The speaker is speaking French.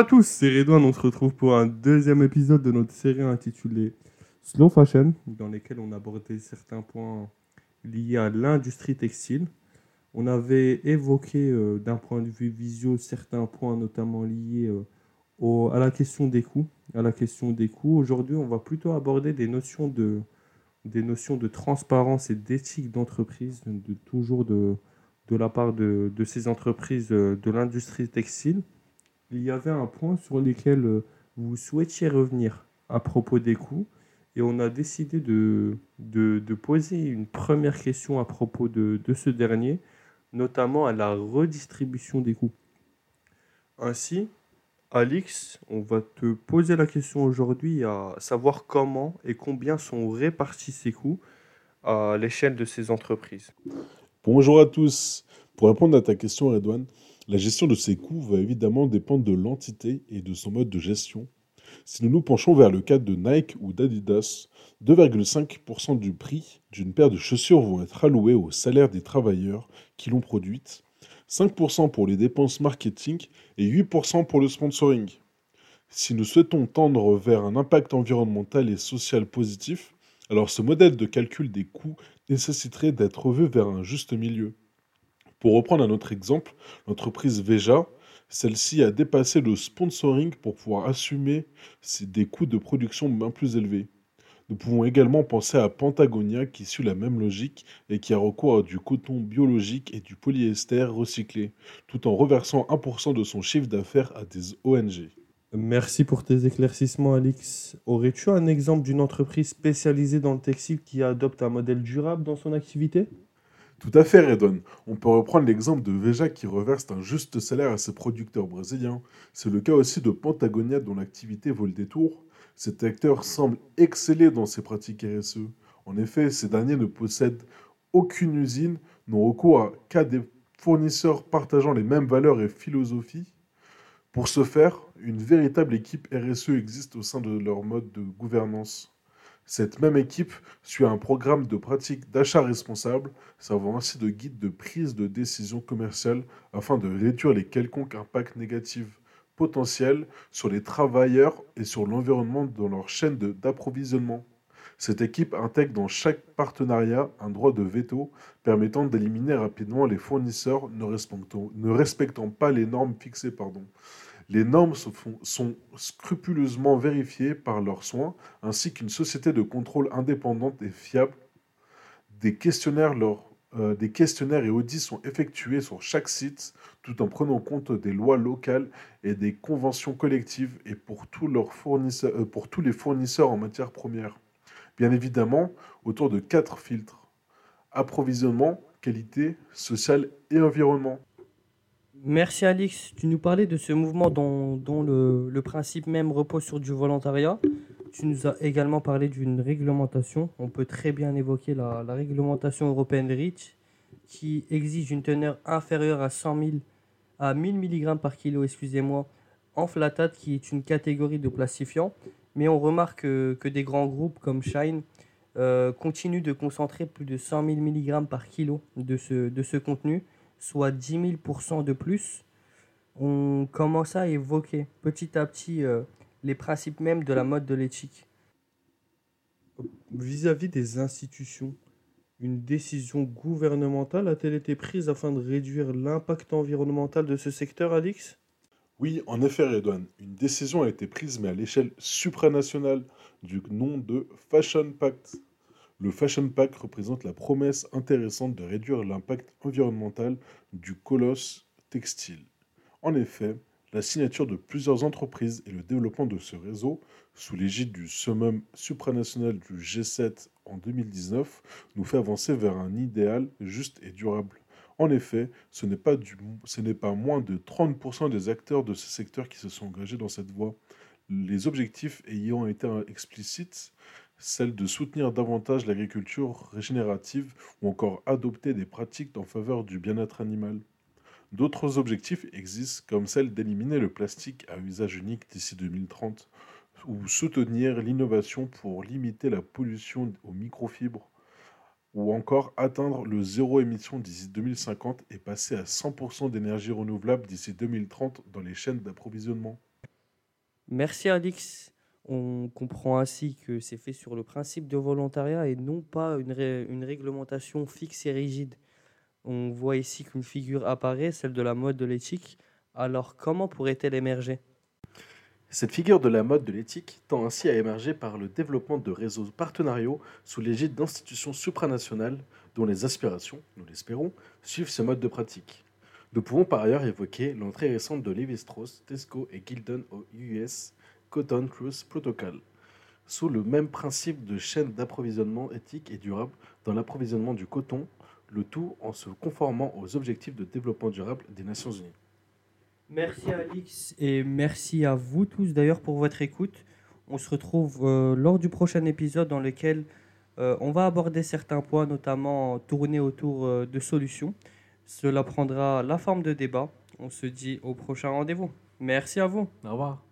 à tous, c'est Redouane. On se retrouve pour un deuxième épisode de notre série intitulée Slow Fashion, dans lesquels on abordait certains points liés à l'industrie textile. On avait évoqué euh, d'un point de vue visio certains points, notamment liés euh, à la question des coûts. À la question des coûts. Aujourd'hui, on va plutôt aborder des notions de, des notions de transparence et d'éthique d'entreprise, de, toujours de, de la part de, de ces entreprises euh, de l'industrie textile. Il y avait un point sur lequel euh, vous souhaitiez revenir à propos des coûts et on a décidé de, poser une première question à propos de, de ce dernier, notamment à la redistribution des coûts. Ainsi, Alix, on va te poser la question aujourd'hui à savoir comment et combien sont répartis ces coûts à l'échelle de ces entreprises. Bonjour à tous. Pour répondre à ta question, Redouane, la gestion de ces coûts va évidemment dépendre de l'entité et de son mode de gestion. Si nous nous penchons vers le cas de Nike ou d'Adidas, 2,5% du prix d'une paire de chaussures vont être alloués au salaire des travailleurs qui l'ont produite, 5% pour les dépenses marketing et 8% pour le sponsoring. Si nous souhaitons tendre vers un impact environnemental et social positif, alors ce modèle de calcul des coûts nécessiterait d'être revu vers un juste milieu. Pour reprendre un autre exemple, l'entreprise Veja, celle-ci a dépassé le sponsoring pour pouvoir assumer des coûts de production bien plus élevés. Nous pouvons également penser à Pentagonia qui suit la même logique et qui a recours à du coton biologique et du polyester recyclé, tout en reversant 1% de son chiffre d'affaires à des ONG. Merci pour tes éclaircissements, Alix. Aurais-tu un exemple d'une entreprise spécialisée dans le textile qui adopte un modèle durable dans son activité? Tout à fait, Redon. On peut reprendre l'exemple de Veja qui reverse un juste salaire à ses producteurs brésiliens. C'est le cas aussi de Patagonia dont l'activité vaut le détour. Cet acteur semble exceller dans ses pratiques RSE. En effet, ces derniers ne possèdent aucune usine, n'ont recours qu'à des fournisseurs partageant les mêmes valeurs et philosophies. Pour ce faire, une véritable équipe RSE existe au sein de leur mode de gouvernance. Cette même équipe suit un programme de pratique d'achat responsable, servant ainsi de guide de prise de décision commerciale afin de réduire les quelconques impacts négatifs potentiels sur les travailleurs et sur l'environnement dans leur chaîne d'approvisionnement. Cette équipe intègre dans chaque partenariat un droit de veto permettant d'éliminer rapidement les fournisseurs ne respectant, ne respectant pas les normes fixées. Pardon. Les normes sont scrupuleusement vérifiées par leurs soins, ainsi qu'une société de contrôle indépendante et fiable. Des questionnaires, leur- euh, des questionnaires et audits sont effectués sur chaque site, tout en prenant compte des lois locales et des conventions collectives et pour tous, euh, pour tous les fournisseurs en matière première. Bien évidemment, autour de quatre filtres. Approvisionnement, qualité, social et environnement. Merci Alix, tu nous parlais de ce mouvement dont, le, principe même repose sur du volontariat. Tu nous as également parlé d'une réglementation. On peut très bien évoquer la, réglementation européenne REACH qui exige une teneur inférieure à 100 000 à 1000 mg par kilo, excusez-moi, en flatate qui est une catégorie de plastifiants. Mais on remarque que, que des grands groupes comme Shine euh, continuent de concentrer plus de 100 000 mg par kilo de ce, de ce contenu soit 10 000% de plus, on commence à évoquer petit à petit euh, les principes même de la mode de l'éthique. Vis-à-vis des institutions, une décision gouvernementale a-t-elle été prise afin de réduire l'impact environnemental de ce secteur, Alix? Oui, en effet, Redouane, une décision a été prise, mais à l'échelle supranationale, du nom de Fashion Pact. Le Fashion Pact représente la promesse intéressante de réduire l'impact environnemental du colosse textile. En effet, la signature de plusieurs entreprises et le développement de ce réseau, sous l'égide du summum supranational du G7 en 2019, nous fait avancer vers un idéal juste et durable. En effet, ce n'est pas, ce n'est pas moins de 30% des acteurs de ce secteur qui se sont engagés dans cette voie. Les objectifs ayant été explicites, celle de soutenir davantage l'agriculture régénérative ou encore adopter des pratiques en faveur du bien-être animal. D'autres objectifs existent comme celle d'éliminer le plastique à usage unique d'ici 2030 ou soutenir l'innovation pour limiter la pollution aux microfibres ou encore atteindre le zéro émission d'ici 2050 et passer à 100% d'énergie renouvelable d'ici 2030 dans les chaînes d'approvisionnement. Merci Alix. On comprend ainsi que c'est fait sur le principe de volontariat et non pas une, ré- une réglementation fixe et rigide. On voit ici qu'une figure apparaît, celle de la mode de l'éthique. Alors comment pourrait-elle émerger? Cette figure de la mode de l'éthique tend ainsi à émerger par le développement de réseaux partenariaux sous l'égide d'institutions supranationales dont les aspirations, nous l'espérons, suivent ce mode de pratique. Nous pouvons par ailleurs évoquer l'entrée récente de Levi-Strauss, Tesco et Gildan au US Cotton Truth Protocol, sous le même principe de chaîne d'approvisionnement éthique et durable dans l'approvisionnement du coton, le tout en se conformant aux objectifs de développement durable des Nations Unies. Merci Alix et merci à vous tous d'ailleurs pour votre écoute. On se retrouve euh, lors du prochain épisode dans lequel euh, on va aborder certains points, notamment tournés autour euh, de solutions. Cela prendra la forme de débat. On se dit au prochain rendez-vous. Merci à vous. Au revoir.